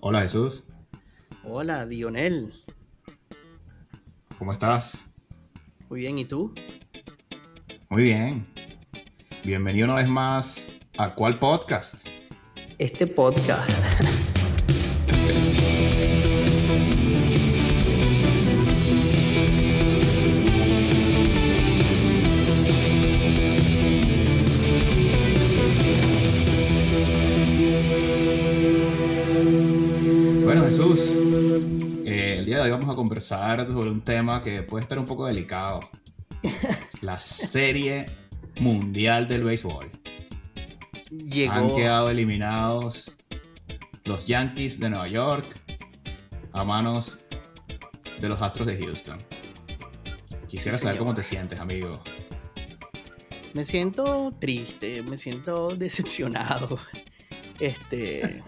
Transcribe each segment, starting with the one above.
Hola Jesús, Hola, Dionel. ¿cómo estás? Muy bien, ¿y tú? Muy bien. Bienvenido una vez más a ¿Cuál podcast? Este podcast. conversar sobre un tema que puede estar un poco delicado. La serie mundial del béisbol. Han quedado eliminados los Yankees de Nueva York a manos de los Astros de Houston. Quisiera Sí, saber señor. cómo te sientes, amigo. Me siento triste, me siento decepcionado. Este.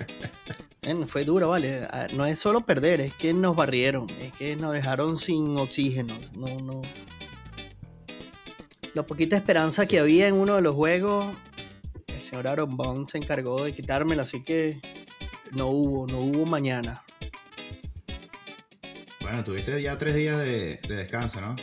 fue duro, vale. No es solo perder, es que nos barrieron, es que nos dejaron sin oxígeno. No, no. La poquita esperanza que había en uno de los juegos, el señor Aaron Bond se encargó de quitármela, así que no hubo, no hubo mañana. Bueno, tuviste ya tres días de, de descanso, ¿no?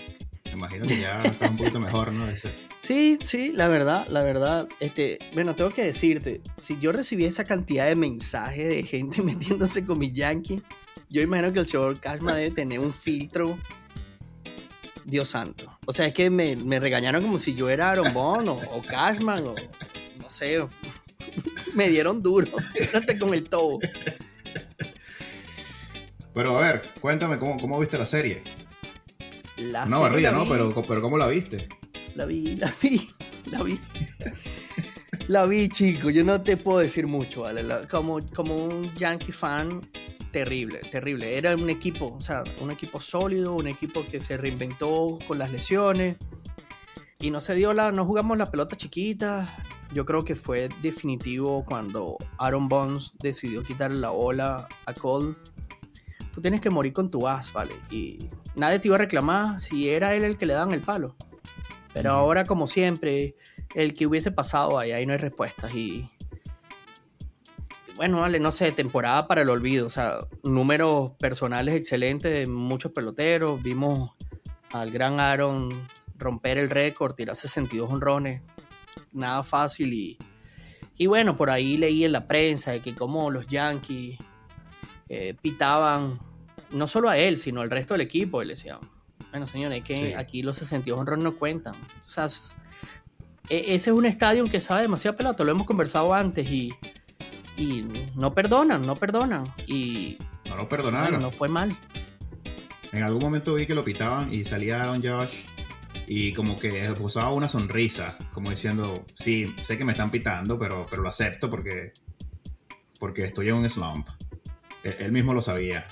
Me imagino que ya estás un poquito mejor, ¿no? Ese- Sí, sí, la verdad, la verdad, este, bueno, tengo que decirte, si yo recibí esa cantidad de mensajes de gente metiéndose con mi Yankee, yo imagino que el señor Cashma debe tener un filtro, Dios santo. O sea, es que me, me regañaron como si yo era Aaron Bond o, o Cashman o no sé, me dieron duro, con el todo. Pero a ver, cuéntame cómo, cómo viste la serie. La Una serie barrida, ¿no? Pero, pero ¿cómo la viste? La vi, la vi, la vi. La vi, chico. Yo no te puedo decir mucho, ¿vale? Como, como un Yankee fan, terrible, terrible. Era un equipo, o sea, un equipo sólido, un equipo que se reinventó con las lesiones. Y no se dio la, no jugamos la pelota chiquita. Yo creo que fue definitivo cuando Aaron Bonds decidió quitarle la bola a Cole. Tú tienes que morir con tu as, ¿vale? Y nadie te iba a reclamar si era él el que le dan el palo. Pero ahora, como siempre, el que hubiese pasado ahí, ahí no hay respuestas. Y bueno, vale, no sé, temporada para el olvido. O sea, números personales excelentes de muchos peloteros. Vimos al gran Aaron romper el récord, tirar 62 honrones. Nada fácil. Y, y bueno, por ahí leí en la prensa de que como los Yankees eh, pitaban no solo a él, sino al resto del equipo. Y le decían, bueno, señores, es que Sí. aquí los 62 honrones no cuentan. O sea, e- ese es un estadio que sabe demasiado pelota, lo hemos conversado antes y, y no perdonan, no perdonan. Y No lo perdonaron. bueno, no fue mal. En algún momento vi que lo pitaban y salía Aaron Josh y como que esbozaba una sonrisa, como diciendo, sí, sé que me están pitando, pero, pero lo acepto porque, porque estoy en un slump. Él, él mismo lo sabía.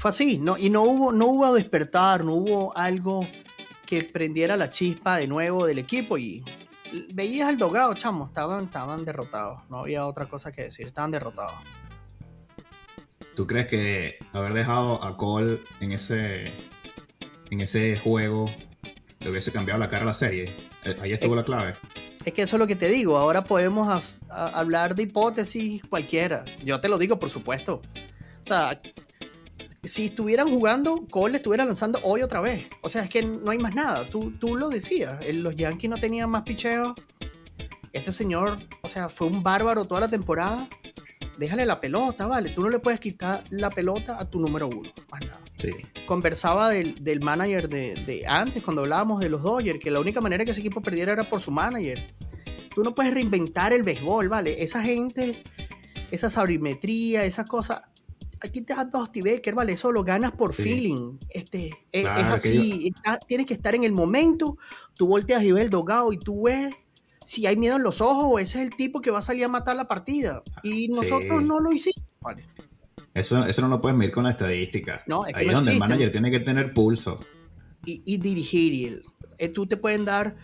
Fue así, no, y no hubo, no hubo despertar, no hubo algo que prendiera la chispa de nuevo del equipo y veías al dogado, chamo, estaban, estaban derrotados, no había otra cosa que decir, estaban derrotados. ¿Tú crees que haber dejado a Cole en ese, en ese juego le hubiese cambiado la cara a la serie? Eh, Ahí estuvo la clave. Es que eso es lo que te digo. Ahora podemos as- a- hablar de hipótesis cualquiera. Yo te lo digo, por supuesto. O sea, si estuvieran jugando, Cole estuviera lanzando hoy otra vez. O sea, es que no hay más nada. Tú, tú lo decías. el- Los Yankees no tenían más picheo. Este señor, o sea, fue un bárbaro toda la temporada. Déjale la pelota, ¿vale? Tú no le puedes quitar la pelota a tu número uno. Más nada Sí. conversaba del, del manager de, de antes, cuando hablábamos de los Dodgers, que la única manera que ese equipo perdiera era por su manager. Tú no puedes reinventar el béisbol, ¿vale? Esa gente, esa sabrimetría, esa cosa. Aquí te das dos Becker, ¿vale? Eso lo ganas por Sí. feeling. Este, es, Claro, es que así. está- tienes que estar en el momento. Tú volteas y ves el dogado y tú ves si hay miedo en los ojos ese es el tipo que va a salir a matar la partida. Y nosotros Sí. no lo hicimos, ¿vale? Eso, eso no lo puedes medir con la estadística. No, es que Ahí no es donde existe. el manager tiene que tener pulso. y, y dirigir. Eh, tú te pueden dar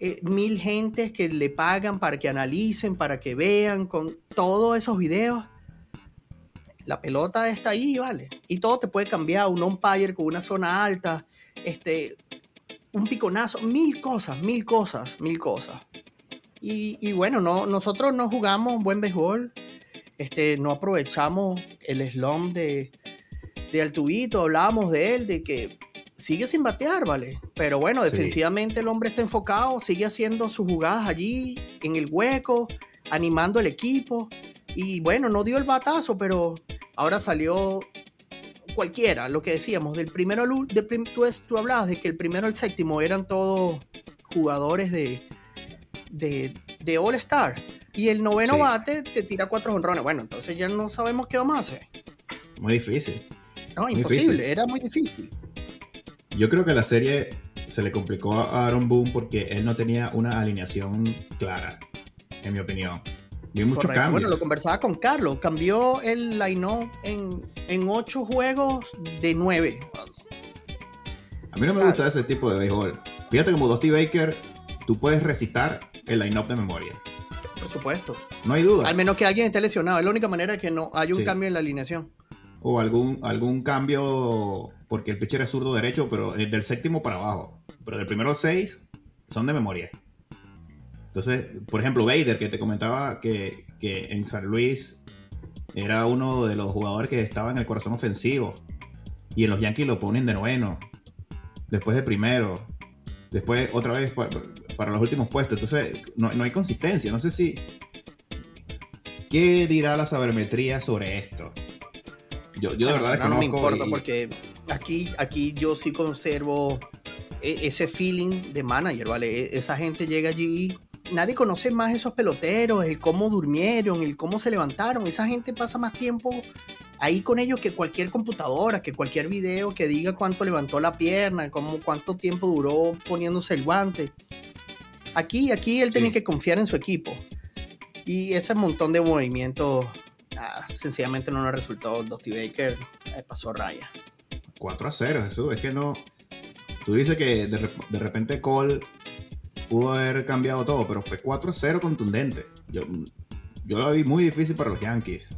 eh, mil gentes que le pagan para que analicen, para que vean con todos esos videos. La pelota está ahí, ¿vale? Y todo te puede cambiar. Un umpire con una zona alta, este, un piconazo, mil cosas, mil cosas, mil cosas. Y, y bueno, no, nosotros no jugamos buen béisbol. este, no aprovechamos el slump de, de Altubito, hablábamos de él, de que sigue sin batear, ¿vale? Pero bueno, defensivamente el hombre está enfocado, sigue haciendo sus jugadas allí, en el hueco, animando el equipo. Y bueno, no dio el batazo, pero ahora salió cualquiera, lo que decíamos, del primero al último, tú, tú hablabas de que el primero al séptimo eran todos jugadores de, de, de All Star. Y el noveno bate te tira cuatro honrones. Bueno, entonces ya no sabemos qué vamos a hacer. Muy difícil. No, imposible, era muy difícil. Yo creo que la serie se le complicó a Aaron Boone porque él no tenía una alineación clara, en mi opinión. Vi muchos cambios. Bueno, lo conversaba con Carlos. Cambió el line-up en, en ocho juegos de nueve. A mí no me gusta ese tipo de béisbol. Fíjate como Dusty Baker, tú puedes recitar el line-up de memoria. Por supuesto. No hay duda. Al menos que alguien esté lesionado. Es la única manera que no haya un cambio en la alineación. O algún, algún cambio porque el pitcher es zurdo derecho, pero del séptimo para abajo. Pero del primero al seis son de memoria. Entonces, por ejemplo, Vader, que te comentaba que, en San Luis era uno de los jugadores que estaba en el corazón ofensivo. Y en los Yankees lo ponen de noveno. Después de primero. Después otra vez para, los últimos puestos. Entonces, no, hay consistencia. No sé si... ¿Qué dirá la sabermetría sobre esto? Yo, yo de verdad no, no me importa porque aquí, aquí yo sí conservo e, ese feeling de manager, ¿vale? E, esa gente llega allí nadie conoce más esos peloteros, el cómo durmieron, el cómo se levantaron. Esa gente pasa más tiempo ahí con ellos que cualquier computadora, que cualquier video que diga cuánto levantó la pierna, cómo, cuánto tiempo duró poniéndose el guante. Aquí, aquí él tiene que confiar en su equipo. Y ese montón de movimientos ah, sencillamente no le resultó. Dusty Baker eh, pasó raya. 4 a 0, Jesús. Es que no. Tú dices que de, de repente Cole pudo haber cambiado todo, pero fue 4 0 contundente. Yo, yo lo vi muy difícil para los Yankees.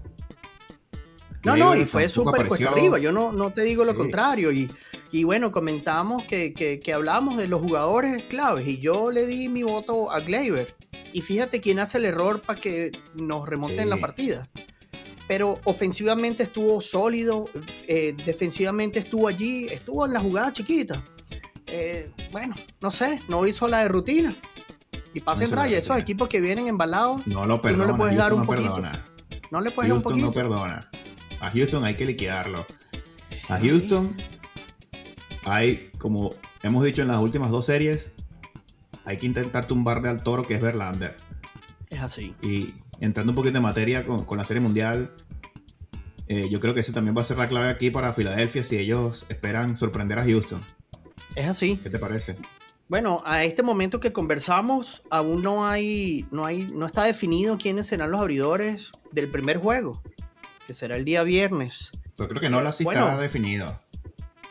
No, no, y fue súper cuesta arriba. Yo no, no te digo lo contrario. Y, y, bueno, comentamos que, que, hablamos de los jugadores claves. Y yo le di mi voto a Gleyber. Y fíjate quién hace el error para que nos remonten la partida. Pero ofensivamente estuvo sólido, eh, defensivamente estuvo allí, estuvo en la jugada chiquita. Eh, bueno, no sé, no hizo la de rutina. Y pasen raya, esos equipos que vienen embalados, no lo perdona, no le puedes dar un poquito. No le puedes dar un poquito. no perdona. A Houston hay que liquidarlo. A Houston hay, como hemos dicho en las últimas dos series, hay que intentar tumbarle al toro que es Verlander. Es así. Y entrando un poquito en materia con, la serie mundial, eh, yo creo que ese también va a ser la clave aquí para Filadelfia si ellos esperan sorprender a Houston. Es así. ¿Qué te parece? Bueno, a este momento que conversamos, aún no hay, no hay, no está definido quiénes serán los abridores del primer juego, que será el día viernes. Yo creo que no la está definido.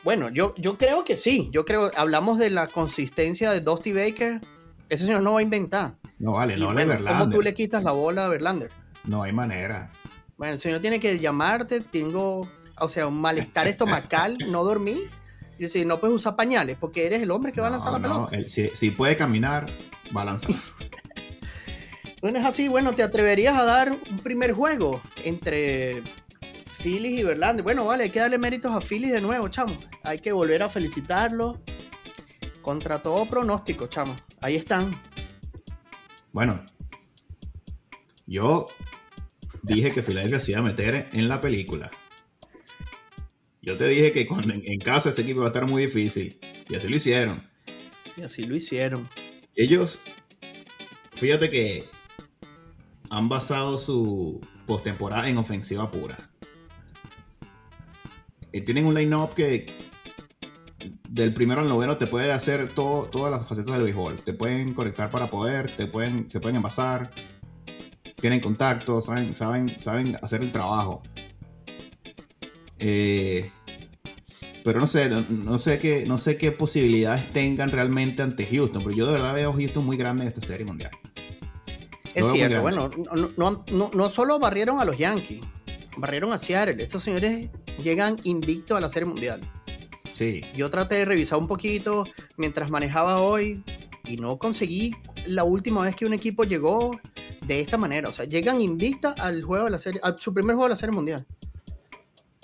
Bueno, yo, yo creo que sí. Yo creo, hablamos de la consistencia de Dusty Baker. Ese señor no va a inventar. No vale, no vale Verlander. ¿Cómo tú le quitas la bola a Verlander? No hay manera. Bueno, el señor tiene que llamarte, tengo, o sea, un malestar estomacal, no dormí y decir, no puedes usar pañales porque eres el hombre que va a lanzar la pelota. si, puede caminar, va a lanzar. bueno, es así. Bueno, ¿te atreverías a dar un primer juego entre Phillies y Verlander? Bueno, vale, hay que darle méritos a Phillies de nuevo, chamo. Hay que volver a felicitarlo. Contra todo pronóstico, chamo. Ahí están. Bueno, yo dije que Philadelphia se iba a meter en la película. Yo te dije que cuando en, casa ese equipo iba a estar muy difícil. Y así lo hicieron. Y así lo hicieron. Ellos, fíjate que han basado su postemporada en ofensiva pura. Eh, tienen un line-up que del primero al noveno te puede hacer todo, todas las facetas del béisbol. Te pueden conectar para poder, te pueden, se pueden envasar, tienen contacto, saben, saben, saben hacer el trabajo. Eh, pero no sé, no, sé qué, no sé qué posibilidades tengan realmente ante Houston, pero yo de verdad veo a Houston muy grande en esta serie mundial. Es cierto, bueno, no, no, solo barrieron a los Yankees, barrieron a Seattle. Estos señores llegan invictos a la serie mundial. Sí. Yo traté de revisar un poquito mientras manejaba hoy y no conseguí la última vez que un equipo llegó de esta manera. O sea, llegan invicta al juego de la serie, a su primer juego de la serie mundial.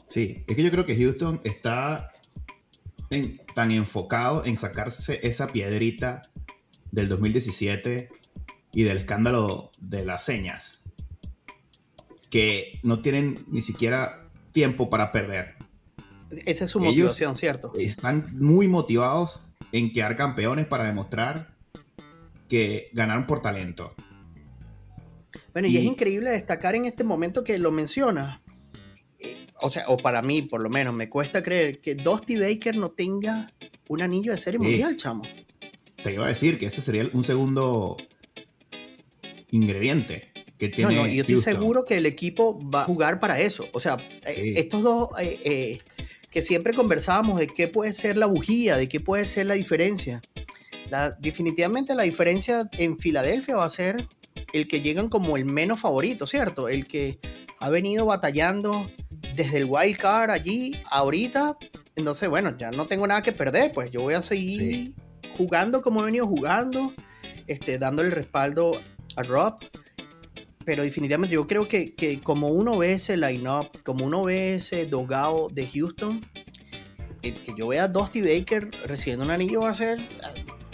Sí, es que yo creo que Houston está tan enfocado en sacarse esa piedrita del 2017 y del escándalo de las señas que no tienen ni siquiera tiempo para perder. Esa es su motivación, ¿cierto? Están muy motivados en quedar campeones para demostrar que ganaron por talento. Bueno, y, es increíble destacar en este momento que lo menciona. Eh, o sea, o para mí, por lo menos, me cuesta creer que Dusty Baker no tenga un anillo de serie mundial, chamo. Te iba a decir que ese sería un segundo ingrediente que tiene. No, no, yo estoy seguro que el equipo va a jugar para eso. O sea, eh, estos dos eh, que siempre conversábamos de qué puede ser la bujía, de qué puede ser la diferencia. definitivamente la diferencia en Filadelfia va a ser el que llegan como el menos favorito, ¿cierto? El que ha venido batallando desde el wild card allí, ahorita. Entonces, bueno, ya no tengo nada que perder, pues yo voy a seguir jugando como he venido jugando, este, dándole el respaldo a Rob. Pero definitivamente yo creo que, que como uno ve ese line-up, como uno ve ese dogado de Houston, el que yo vea a Dusty Baker recibiendo un anillo va a ser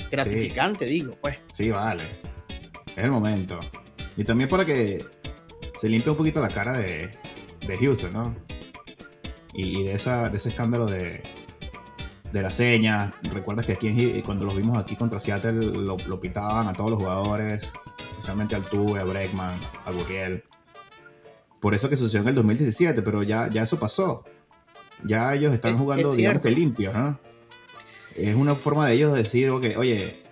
gratificante, digo, pues. Sí, vale. Es el momento. Y también para que se limpie un poquito la cara de, de Houston, ¿no? Y, de, esa, de ese escándalo de, de la seña. Recuerdas que aquí cuando los vimos aquí contra Seattle lo, lo pitaban a todos los jugadores, especialmente al Tuve, a Breckman, a Gurriel. Por eso que sucedió en el 2017, pero ya, ya eso pasó. Ya ellos están jugando, digamos que limpio, ¿no? Es una forma de ellos decir, oye,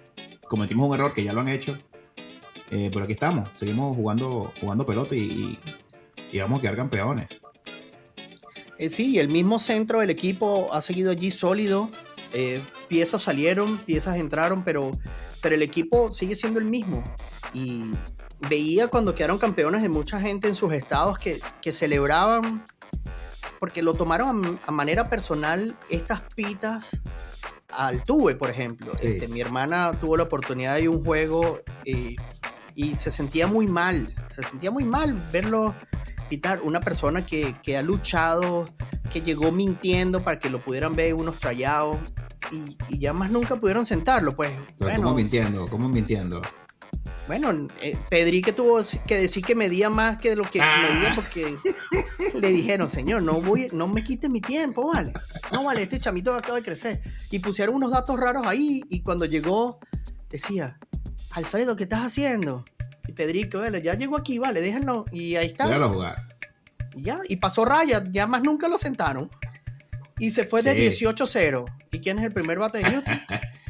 cometimos un error que ya lo han hecho, eh, pero aquí estamos, seguimos jugando, jugando pelota y, vamos a quedar campeones. Eh, sí, el mismo centro del equipo ha seguido allí sólido. Eh, piezas salieron, piezas entraron, pero, pero el equipo sigue siendo el mismo. Y veía cuando quedaron campeones de mucha gente en sus estados que, celebraban, porque lo tomaron a, manera personal estas pitas al tuve, por ejemplo. Este, mi hermana tuvo la oportunidad de un juego y se sentía muy mal, se sentía muy mal verlo pitar. Una persona que, ha luchado, que llegó mintiendo para que lo pudieran ver unos trallados y, ya más nunca pudieron sentarlo, pues. bueno, ¿Cómo mintiendo? ¿Cómo mintiendo? Bueno, eh, Pedri que tuvo que decir que medía más que lo que ah. medía porque le dijeron, señor, no voy, no me quite mi tiempo, vale. No, vale, este chamito acaba de crecer. Y pusieron unos datos raros ahí y cuando llegó decía, Alfredo, ¿qué estás haciendo? Y Pedrico, vale, ya llegó aquí, vale, déjenlo. Y ahí está. Déjalo jugar. Y ya, y pasó raya, ya más nunca lo sentaron. Y se fue de 18-0. ¿Y quién es el primer bate de Houston?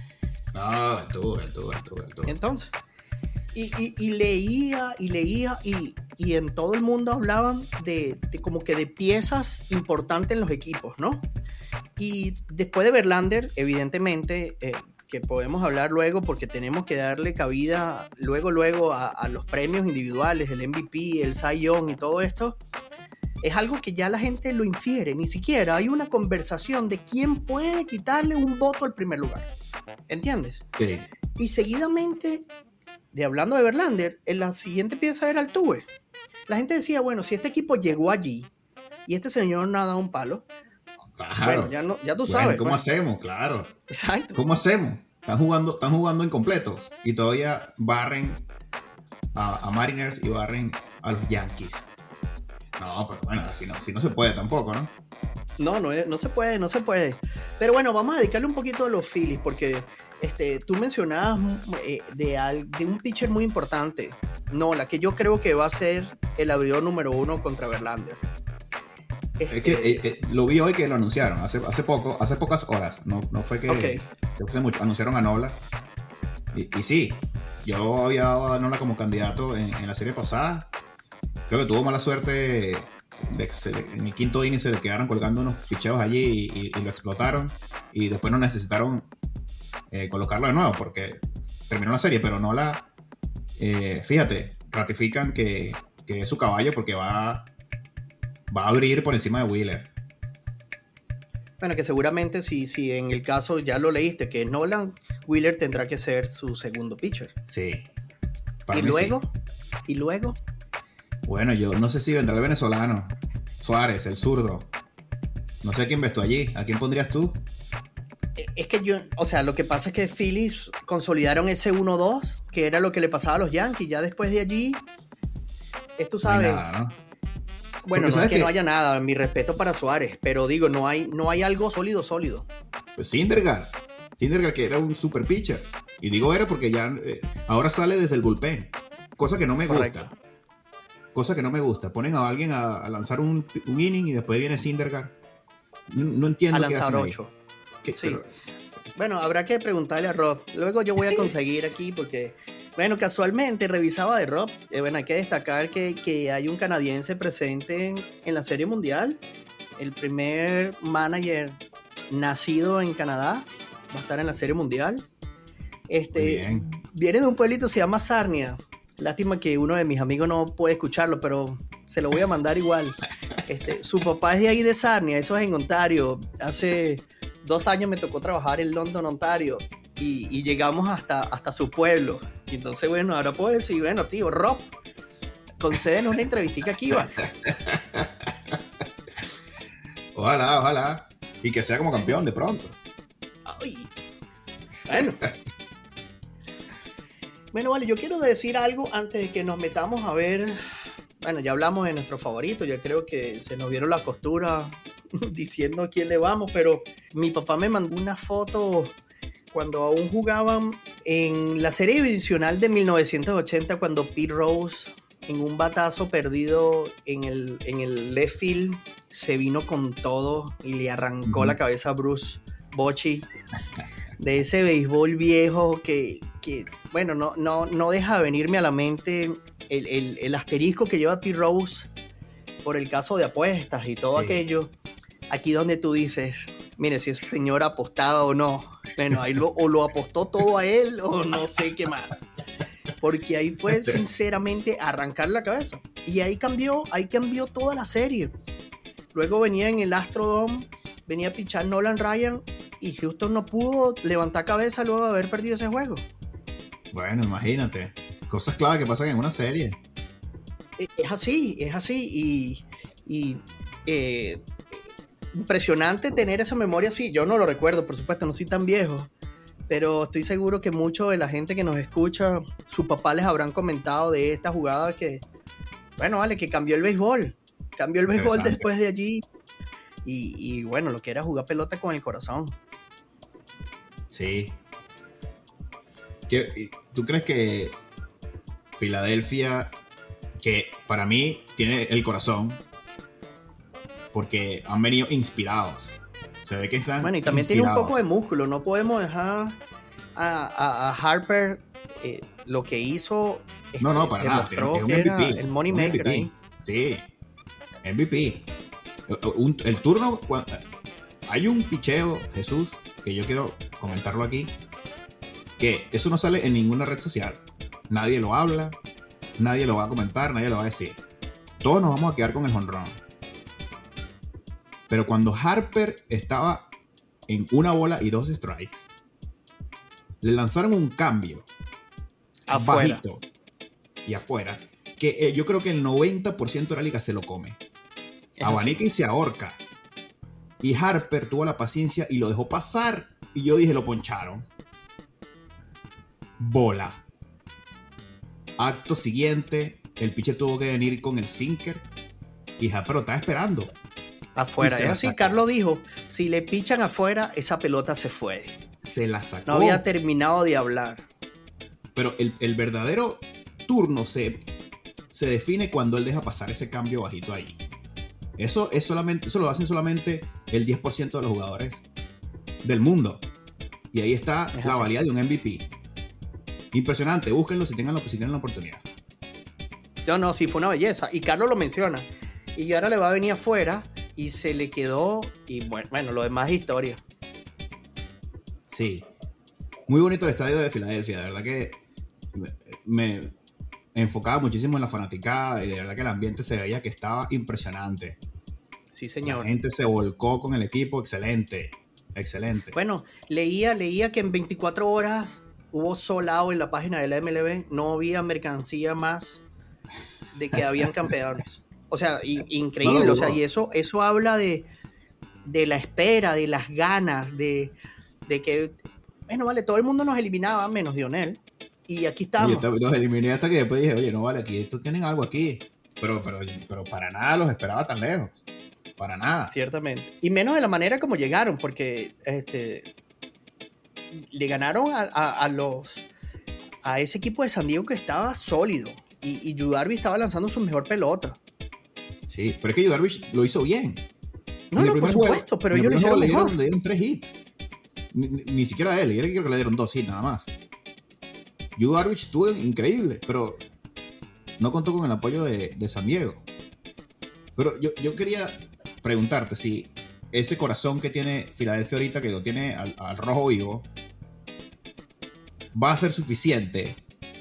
no, tú, tú, tú, tú. Entonces, y, leía y leía y, en todo el mundo hablaban de, como que de piezas importantes en los equipos, ¿no? Y después de Verlander, evidentemente, eh, que podemos hablar luego porque tenemos que darle cabida luego, luego a, los premios individuales, el MVP, el Cy Young y todo esto, es algo que ya la gente lo infiere, ni siquiera hay una conversación de quién puede quitarle un voto al primer lugar. ¿Entiendes? Sí. Y seguidamente, de hablando de Verlander, en la siguiente pieza era el Tuve. La gente decía, bueno, si este equipo llegó allí y este señor nada un palo, bueno, ya, no, ya tú sabes. ¿Cómo pues. hacemos? Claro. Exacto. ¿Cómo hacemos? Están jugando, están jugando incompletos y todavía barren a, Mariners y barren a los Yankees. No, pero bueno, así no, no se puede tampoco, ¿no? No, no, no se puede, no se puede. Pero bueno, vamos a dedicarle un poquito a los Phillies, porque este, tú mencionabas eh, de, de un pitcher muy importante, no, la que yo creo que va a ser el abridor número uno contra Verlander. Es que eh, eh, lo vi hoy que lo anunciaron, hace, hace poco, hace pocas horas. No, no fue que, anunciaron a Nola. Y, y, sí, yo había dado a Nola como candidato en, la serie pasada. Creo que tuvo mala suerte. en el quinto inning se le quedaron colgando unos picheos allí y, lo explotaron. Y después no necesitaron eh, colocarlo de nuevo porque terminó la serie. Pero Nola, fíjate, ratifican que, que es su caballo porque va va a abrir por encima de Wheeler. Bueno, que seguramente si, si en el caso ya lo leíste, que Nolan, Wheeler tendrá que ser su segundo pitcher. Sí. y luego, ¿Y luego? Bueno, yo no sé si vendrá el venezolano. Suárez, el zurdo. No sé quién ves tú allí. ¿A quién pondrías tú? Eh, es que yo, o sea, lo que pasa es que Phillies consolidaron ese 1-2, que era lo que le pasaba a los Yankees. Ya después de allí, es tú sabes. Bueno, no es que, no haya nada, mi respeto para Suárez, pero digo, no hay, no hay algo sólido, sólido. Pues Sindergaard, Sindergaard que era un super pitcher. Y digo era porque ya eh, ahora sale desde el bullpen, cosa que no me gusta. Cosa que no me gusta. Ponen a alguien a, lanzar un, inning y después viene Sindergaard. No, entiendo. A lanzar ocho. Sí. Bueno, habrá que preguntarle a Rob. Luego yo voy a conseguir aquí porque, bueno, casualmente revisaba de Rob. Eh, bueno, hay que destacar que, que, hay un canadiense presente en, la Serie Mundial. El primer manager nacido en Canadá va a estar en la Serie Mundial. Este, viene de un pueblito se llama Sarnia. Lástima que uno de mis amigos no puede escucharlo, pero se lo voy a mandar igual. Este, su papá es de ahí de Sarnia, eso es en Ontario. Hace dos años me tocó trabajar en London, Ontario, y, llegamos hasta, hasta su pueblo. Y entonces, bueno, ahora puedo decir, bueno, tío, Rob, conceden una entrevista aquí, va. Ojalá, ojalá. Y que sea como campeón de pronto. Ay. Bueno. bueno, vale, yo quiero decir algo antes de que nos metamos a ver. Bueno, ya hablamos de nuestro favorito, ya creo que se nos vieron las costuras diciendo a quién le vamos, pero mi papá me mandó una foto cuando aún jugaban en la serie divisional de 1980, cuando Pete Rose, en un batazo perdido en el, en el left field, se vino con todo y le arrancó la cabeza a Bruce Bochy. De ese béisbol viejo que, bueno, no, no, no deja de venirme a la mente el, asterisco que lleva Pete Rose por el caso de apuestas y todo aquello aquí donde tú dices, mire, si ese señor apostaba o no. Bueno, ahí lo, o lo apostó todo a él o no sé qué más. Porque ahí fue sinceramente arrancar la cabeza. Y ahí cambió, ahí cambió toda la serie. Luego venía en el Astrodome, venía a pichar Nolan Ryan y Houston no pudo levantar cabeza luego de haber perdido ese juego. Bueno, imagínate. Cosas claras que pasan en una serie. Es así, es así. Y, y eh, impresionante tener esa memoria así. Yo no lo recuerdo, por supuesto, no soy tan viejo. Pero estoy seguro que mucho de la gente que nos escucha, su papá les habrán comentado de esta jugada que, bueno, vale, que cambió el béisbol. Cambió el béisbol después de allí. Y, bueno, lo que era jugar pelota con el corazón. Sí. ¿Tú crees que Filadelfia, que para mí tiene el corazón, porque han venido inspirados. Se ve que están. Bueno, y también tiene un poco de músculo. No podemos dejar a, Harper eh, lo que hizo. no, no, para nada. Es un MVP. el Money Maker ahí. Sí, MVP. el turno. Hay un picheo, Jesús, que yo quiero comentarlo aquí. Que eso no sale en ninguna red social. Nadie lo habla, nadie lo va a comentar, nadie lo va a decir. Todos nos vamos a quedar con el honrón. Pero cuando Harper estaba en una bola y dos strikes, le lanzaron un cambio afuera. Bajito, y afuera, que eh, yo creo que el 90% de la liga se lo come. Abanica y se ahorca. Y Harper tuvo la paciencia y lo dejó pasar. Y yo dije, lo poncharon. Bola. Acto siguiente, el pitcher tuvo que venir con el sinker. Y Harper lo estaba esperando. Afuera. Es así, Carlos dijo, si le pichan afuera, esa pelota se fue. Se la sacó. No había terminado de hablar. Pero el, verdadero turno se, se define cuando él deja pasar ese cambio bajito ahí. Eso, es solamente, eso lo hacen solamente el 10% de los jugadores del mundo. Y ahí está la valía de un MVP. Impresionante, búsquenlo si tengan, si tienen la oportunidad. No, no, sí, fue una belleza. Y Carlos lo menciona. Y ahora le va a venir afuera y se le quedó, y bueno, bueno, lo demás es historia. Sí. Muy bonito el estadio de Filadelfia, de verdad que me, enfocaba muchísimo en la fanaticada y de verdad que el ambiente se veía que estaba impresionante. Sí, señor. La gente se volcó con el equipo, excelente, excelente. Bueno, leía, leía que en 24 horas hubo solado en la página de la MLB, no había mercancía más de que habían campeones. O sea, increíble. o sea, y eso, eso habla de, de la espera, de las ganas, de, de que, bueno, vale, todo el mundo nos eliminaba menos Dionel. Y aquí estamos. los eliminé hasta que después dije, oye, no vale, aquí estos tienen algo aquí. Pero, pero, pero para nada los esperaba tan lejos. Para nada. Ciertamente. Y menos de la manera como llegaron, porque este, le ganaron a, los a ese equipo de San Diego que estaba sólido. Y, y Yudarvi estaba lanzando su mejor pelota. Sí, pero es que Yudarvi lo hizo bien. No, no, por supuesto, pero ellos lo hicieron le. Dieron, le dieron tres hits. Ni, siquiera a él, yo creo que le dieron dos hits nada más. Yu Darvish estuvo increíble, pero no contó con el apoyo de, San Diego. Pero yo, quería preguntarte si ese corazón que tiene Filadelfia ahorita, que lo tiene al, rojo vivo, va a ser suficiente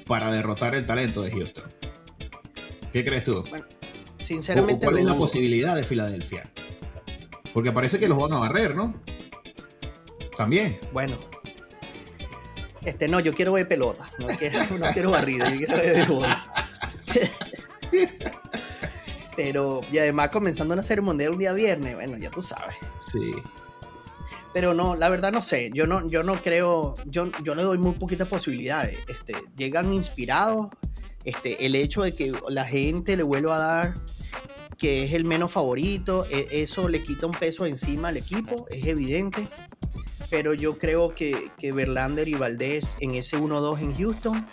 para derrotar el talento de Houston. ¿Qué crees tú? Bueno, sinceramente. ¿Cuál es la posibilidad de Filadelfia? Porque parece que los van a barrer, ¿no? También. Bueno. Este, no, yo quiero ver pelota. No quiero, barrida, yo quiero ver Pero, y además comenzando una serie mundial un día viernes, bueno, ya tú sabes. Sí. Pero no, la verdad no sé. Yo no, yo no creo, yo, yo le doy muy poquitas posibilidades. Este, llegan inspirados. Este, el hecho de que la gente le vuelva a dar que es el menos favorito, e, eso le quita un peso encima al equipo, es evidente. Pero yo creo que, que Verlander y Valdés en ese 1-2 en Houston,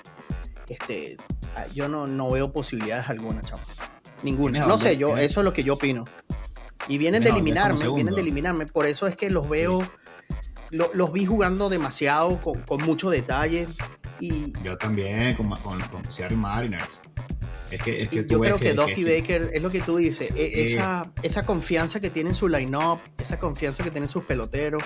este, ah, yo no, no veo posibilidades alguna, chavo. Ninguna. No sé, yo, eso es lo que yo opino. Y vienen de eliminarme, vienen de eliminarme. Por eso es que los veo, los vi jugando demasiado, con, con mucho detalle. Y, yo también, con, con, con Seattle Mariners yo creo que, Dusty Baker es lo que tú dices, e, esa, esa confianza que tiene en su line-up, esa confianza que tiene en sus peloteros.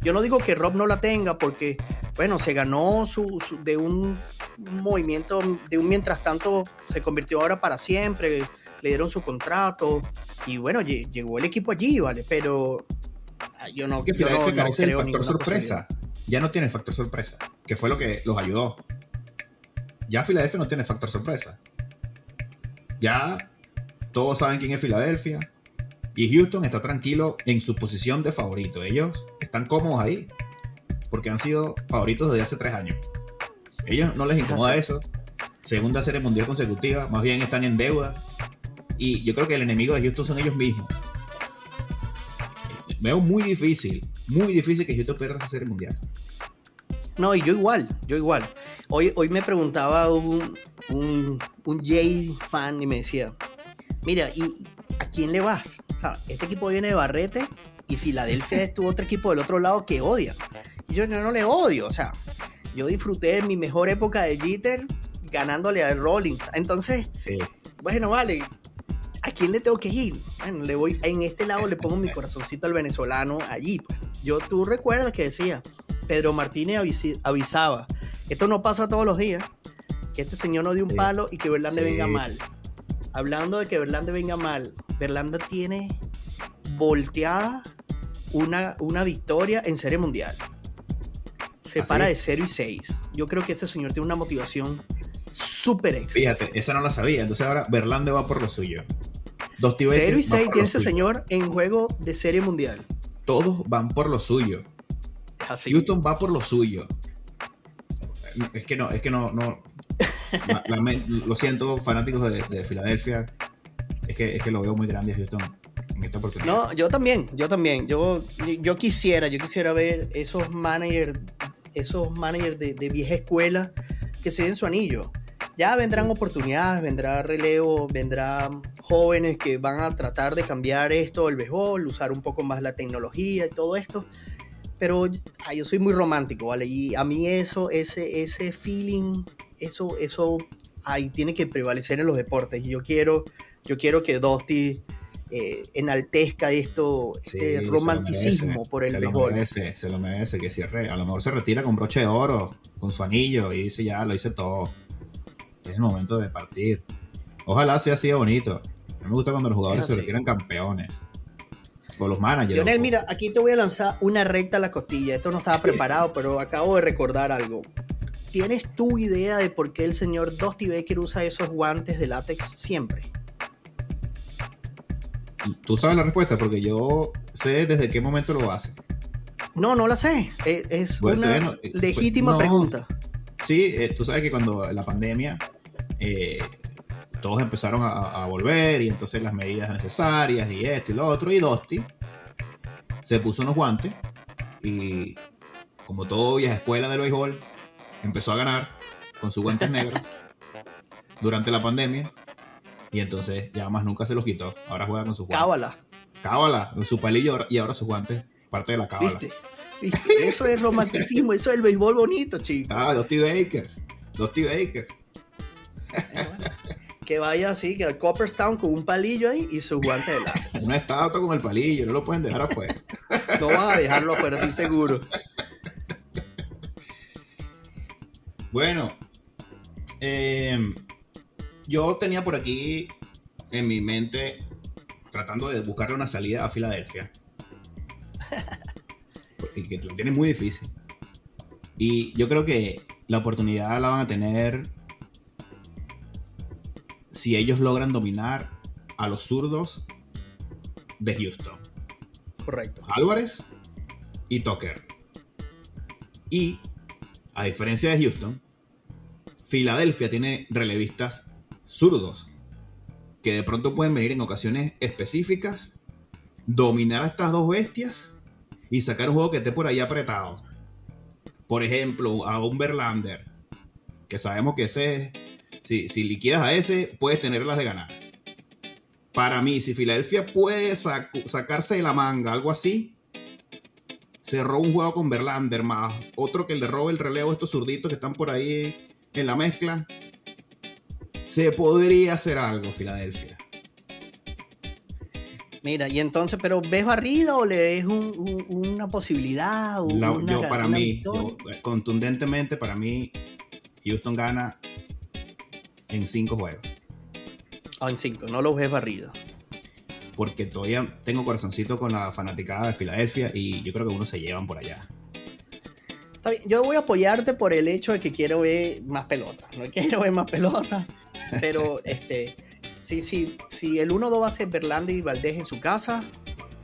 Yo no digo que Rob no la tenga porque, bueno, se ganó su, de un, movimiento, de un mientras tanto se convirtió ahora para siempre, le dieron su contrato y bueno, llegó el equipo allí, ¿vale? Pero ah, yo no, yo no, no creo factor sorpresa. Ya no tiene factor sorpresa, que fue lo que los ayudó. Ya Filadelfia no tiene factor sorpresa. Ya todos saben quién es Filadelfia. Y Houston está tranquilo en su posición de favorito. Ellos están cómodos ahí. Porque han sido favoritos desde hace tres años. Ellos no les incomoda eso. Segunda serie mundial consecutiva. Más bien están en deuda. Y yo creo que el enemigo de Houston son ellos mismos. Veo muy difícil, muy difícil que Houston pierda esa serie mundial. No, y yo igual, yo igual. Hoy, hoy me preguntaba un, un, un Jay fan y me decía, mira, ¿y a quién le vas? este equipo viene de Barrete y Filadelfia es tu otro equipo del otro lado que odia. Y yo no, le odio, o sea, yo disfruté de mi mejor época de Jeter ganándole a Rollins. Entonces, bueno, vale, ¿a quién le tengo que ir? Bueno, le voy, en este lado le pongo mi corazoncito al venezolano allí. Pues. Yo, tú recuerdas que decía, Pedro Martínez avisaba, esto no pasa todos los días, que este señor no dio un palo y que Verlander venga mal. Hablando de que Verlander venga mal, Verlander tiene volteada una, una victoria en Serie Mundial. Se ¿Ah, para de 0 y 6. Yo creo que este señor tiene una motivación súper extra. Fíjate, esa no la sabía. Entonces ahora Verlander va por lo suyo. 0 y 6 tiene ese señor en juego de Serie Mundial. Todos van por lo suyo. Houston va por lo suyo. Es que no, es que no, no. lo siento, fanáticos de, Filadelfia. Es que, es que lo veo muy grande Houston en esta oportunidad. No, yo también, yo también. Yo, yo quisiera, yo quisiera ver esos managers, esos managers de, vieja escuela que se den su anillo. Ya vendrán oportunidades, vendrá relevo, vendrán jóvenes que van a tratar de cambiar esto, el béisbol, usar un poco más la tecnología y todo esto pero yo soy muy romántico, ¿vale? Y a mí eso, ese, ese feeling, eso, eso, ahí tiene que prevalecer en los deportes. Y yo quiero, yo quiero que Dusty eh, enaltezca esto, este romanticismo por el se béisbol. Lo merece, se lo merece, que cierre. A lo mejor se retira con broche de oro, con su anillo, y dice ya, lo hice todo. Es el momento de partir. Ojalá sea así de bonito. A mí me gusta cuando los jugadores se retiran campeones o los managers. Lionel, mira, aquí te voy a lanzar una recta a la costilla. Esto no estaba preparado, pero acabo de recordar algo. ¿Tienes tu idea de por qué el señor Dusty Baker usa esos guantes de látex siempre? Tú sabes la respuesta porque yo sé desde qué momento lo hace. No, no la sé. Es, es Pues, una eh, legítima pues, no. pregunta. Sí, eh, tú sabes que cuando la pandemia eh, todos empezaron a, a volver y entonces las medidas necesarias y esto y lo otro y Dosti se puso unos guantes y como todo vieja escuela del béisbol empezó a ganar con sus guantes negros durante la pandemia y entonces ya más nunca se los quitó. Ahora juega con sus guantes. Cábala. Cábala, con su palillo y ahora sus guantes, parte de la cábala. ¿Viste? ¿Viste? Eso es romanticismo, eso es el béisbol bonito, chicos. Ah, Dusty Baker. Dusty Baker. Que vaya así, que al Copperstown con un palillo ahí y sus guantes de látex. Una estatua con el palillo, no lo pueden dejar afuera. No van a dejarlo afuera, estoy seguro. Bueno, eh, yo tenía por aquí en mi mente tratando de buscarle una salida a Filadelfia. Y que lo tiene muy difícil. Y yo creo que la oportunidad la van a tener si ellos logran dominar a los zurdos de Houston. Correcto. Álvarez y Tucker. Y, a diferencia de Houston, Filadelfia tiene relevistas zurdos que de pronto pueden venir en ocasiones específicas, dominar a estas dos bestias y sacar un juego que esté por ahí apretado. Por ejemplo, a un Verlander, que sabemos que ese, si, si liquidas a ese, puedes tenerlas de ganar. Para mí, si Filadelfia puede sac- sacarse de la manga algo así, cerró un juego con Verlander más otro que le robe el relevo a estos zurditos que están por ahí en la mezcla. Se podría hacer algo, Filadelfia. Mira, y entonces, pero ¿ves barrida o le ves un- un- una posibilidad? o La- una yo, para una mí, yo, contundentemente, para mí, Houston gana en cinco juegos. Ah, en cinco, no los ves barrida. Porque todavía tengo corazoncito con la fanaticada de Filadelfia y yo creo que uno se llevan por allá. Yo voy a apoyarte por el hecho de que quiero ver más pelotas. No quiero ver más pelotas, pero este, sí, sí, si el 1-2 va a ser Verlander y Valdés en su casa,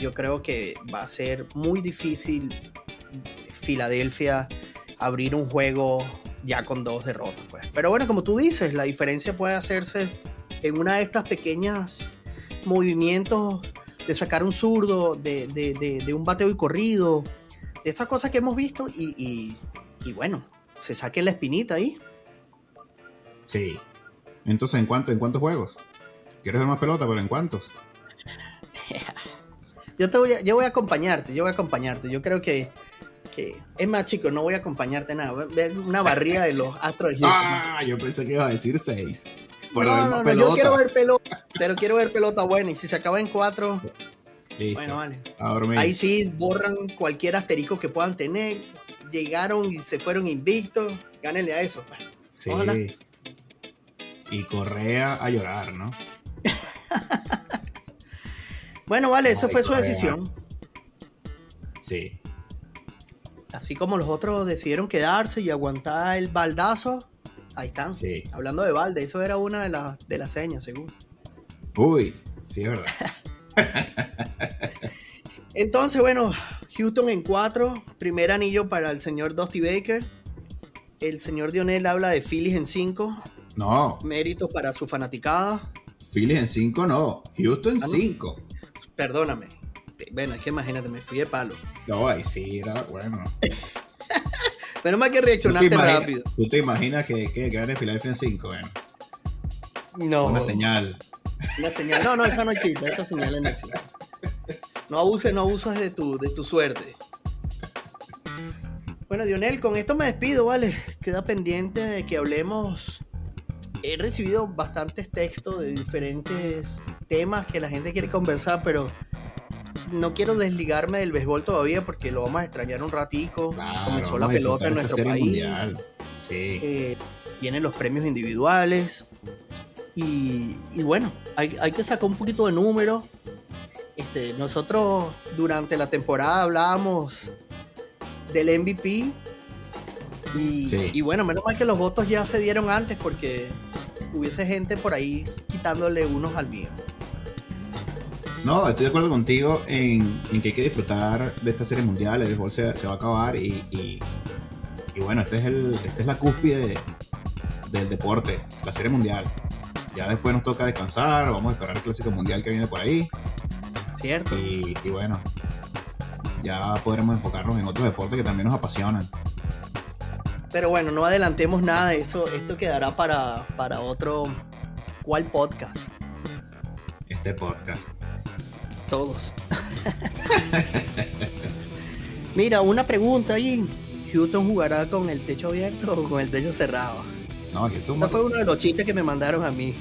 yo creo que va a ser muy difícil Filadelfia abrir un juego ya con dos derrotas. Pues. Pero bueno, como tú dices, la diferencia puede hacerse en una de estas pequeñas movimientos de sacar un zurdo, de, de- de- de un bateo y corrido, de esas cosas que hemos visto y, y- y bueno, se saque la espinita ahí. Sí. Entonces, ¿en, cuánto, ¿en cuántos juegos? ¿Quieres ver más pelota? ¿Pero en cuántos? Yo, te voy a, yo voy a acompañarte, yo voy a acompañarte. Yo creo que, que- es más, chicos, no voy a acompañarte nada. Una barrida de los Astros de Houston. Ah, yo pensé que iba a decir seis. No, no, no, yo quiero ver pelota, pero quiero ver pelota buena. Y si se acaba en cuatro, Listo, bueno, vale. Ahí sí borran cualquier asterisco que puedan tener. Llegaron y se fueron invictos. Gánenle a eso. pues. Sí. ojalá. Y Correa a llorar, ¿no? Bueno, vale, eso Ay, fue su decisión. Sí. Así como los otros decidieron quedarse y aguantar el baldazo, ahí están. Sí. Hablando de balde, eso era una de, las de las señas, seguro. Uy, sí, es verdad. Entonces, bueno, Houston en cuatro, primer anillo para el señor Dusty Baker. El señor Dionel habla de Phillies en cinco, No, mérito para su fanaticada. Phillies en cinco no. Houston en Ah, ¿no? cinco. Perdóname. Bueno, es que imagínate, me fui de palo. No, ahí sí, era bueno. Menos mal que ¿Tú te, reaccionaste imaginas, rápido. tú te imaginas que, que gane Filadelfia en cinco? Bueno, No. una señal. Una señal. No, no, esa no existe. Esta señal no existe. No abuses, no abuses de tu, de tu suerte. Bueno, Dionel, con esto me despido, ¿vale? Queda pendiente de que hablemos. He recibido bastantes textos de diferentes temas que la gente quiere conversar, pero no quiero desligarme del béisbol todavía porque lo vamos a extrañar un ratico. Claro, Comenzó la pelota en nuestro país. Sí. Eh, los premios individuales. Y, y bueno, hay, hay que sacar un poquito de número. Este, nosotros durante la temporada hablábamos del MVP Y, Sí. y bueno, menos mal que los votos ya se dieron antes porque hubiese gente por ahí quitándole unos al mío. No, estoy de acuerdo contigo en, en que hay que disfrutar de esta serie mundial. El béisbol se, se va a acabar y, y, y bueno, este es el, esta es la cúspide de- del deporte, la serie mundial. Ya después nos toca descansar, vamos a esperar el clásico mundial que viene por ahí ¿Cierto? y, y bueno, ya podremos enfocarnos en otros deportes que también nos apasionan. Pero bueno, no adelantemos nada de eso. Esto quedará para, para otro. ¿Cuál podcast? Este podcast. Todos. Mira, una pregunta ahí. ¿Houston jugará con el techo abierto o con el techo cerrado? No, Houston, Ese fue uno de los chistes que me mandaron a mí.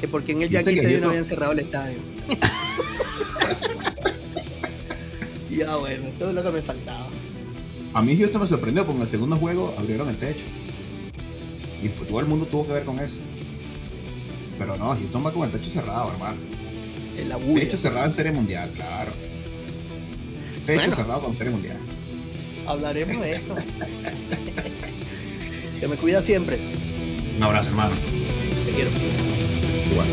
Que porque en el ¿Viste Yankee Stadium no habían cerrado el estadio. ya bueno, todo lo que me faltaba. A mí Houston me sorprendió porque en el segundo juego abrieron el techo. Y todo el mundo tuvo que ver con eso. Pero no, Houston va con el techo cerrado, hermano. El laburo. Techo cerrado en Serie Mundial, claro. Techo Bueno. cerrado con Serie Mundial. Hablaremos de esto. que me cuida siempre. Un abrazo, hermano. Te quiero. Igual.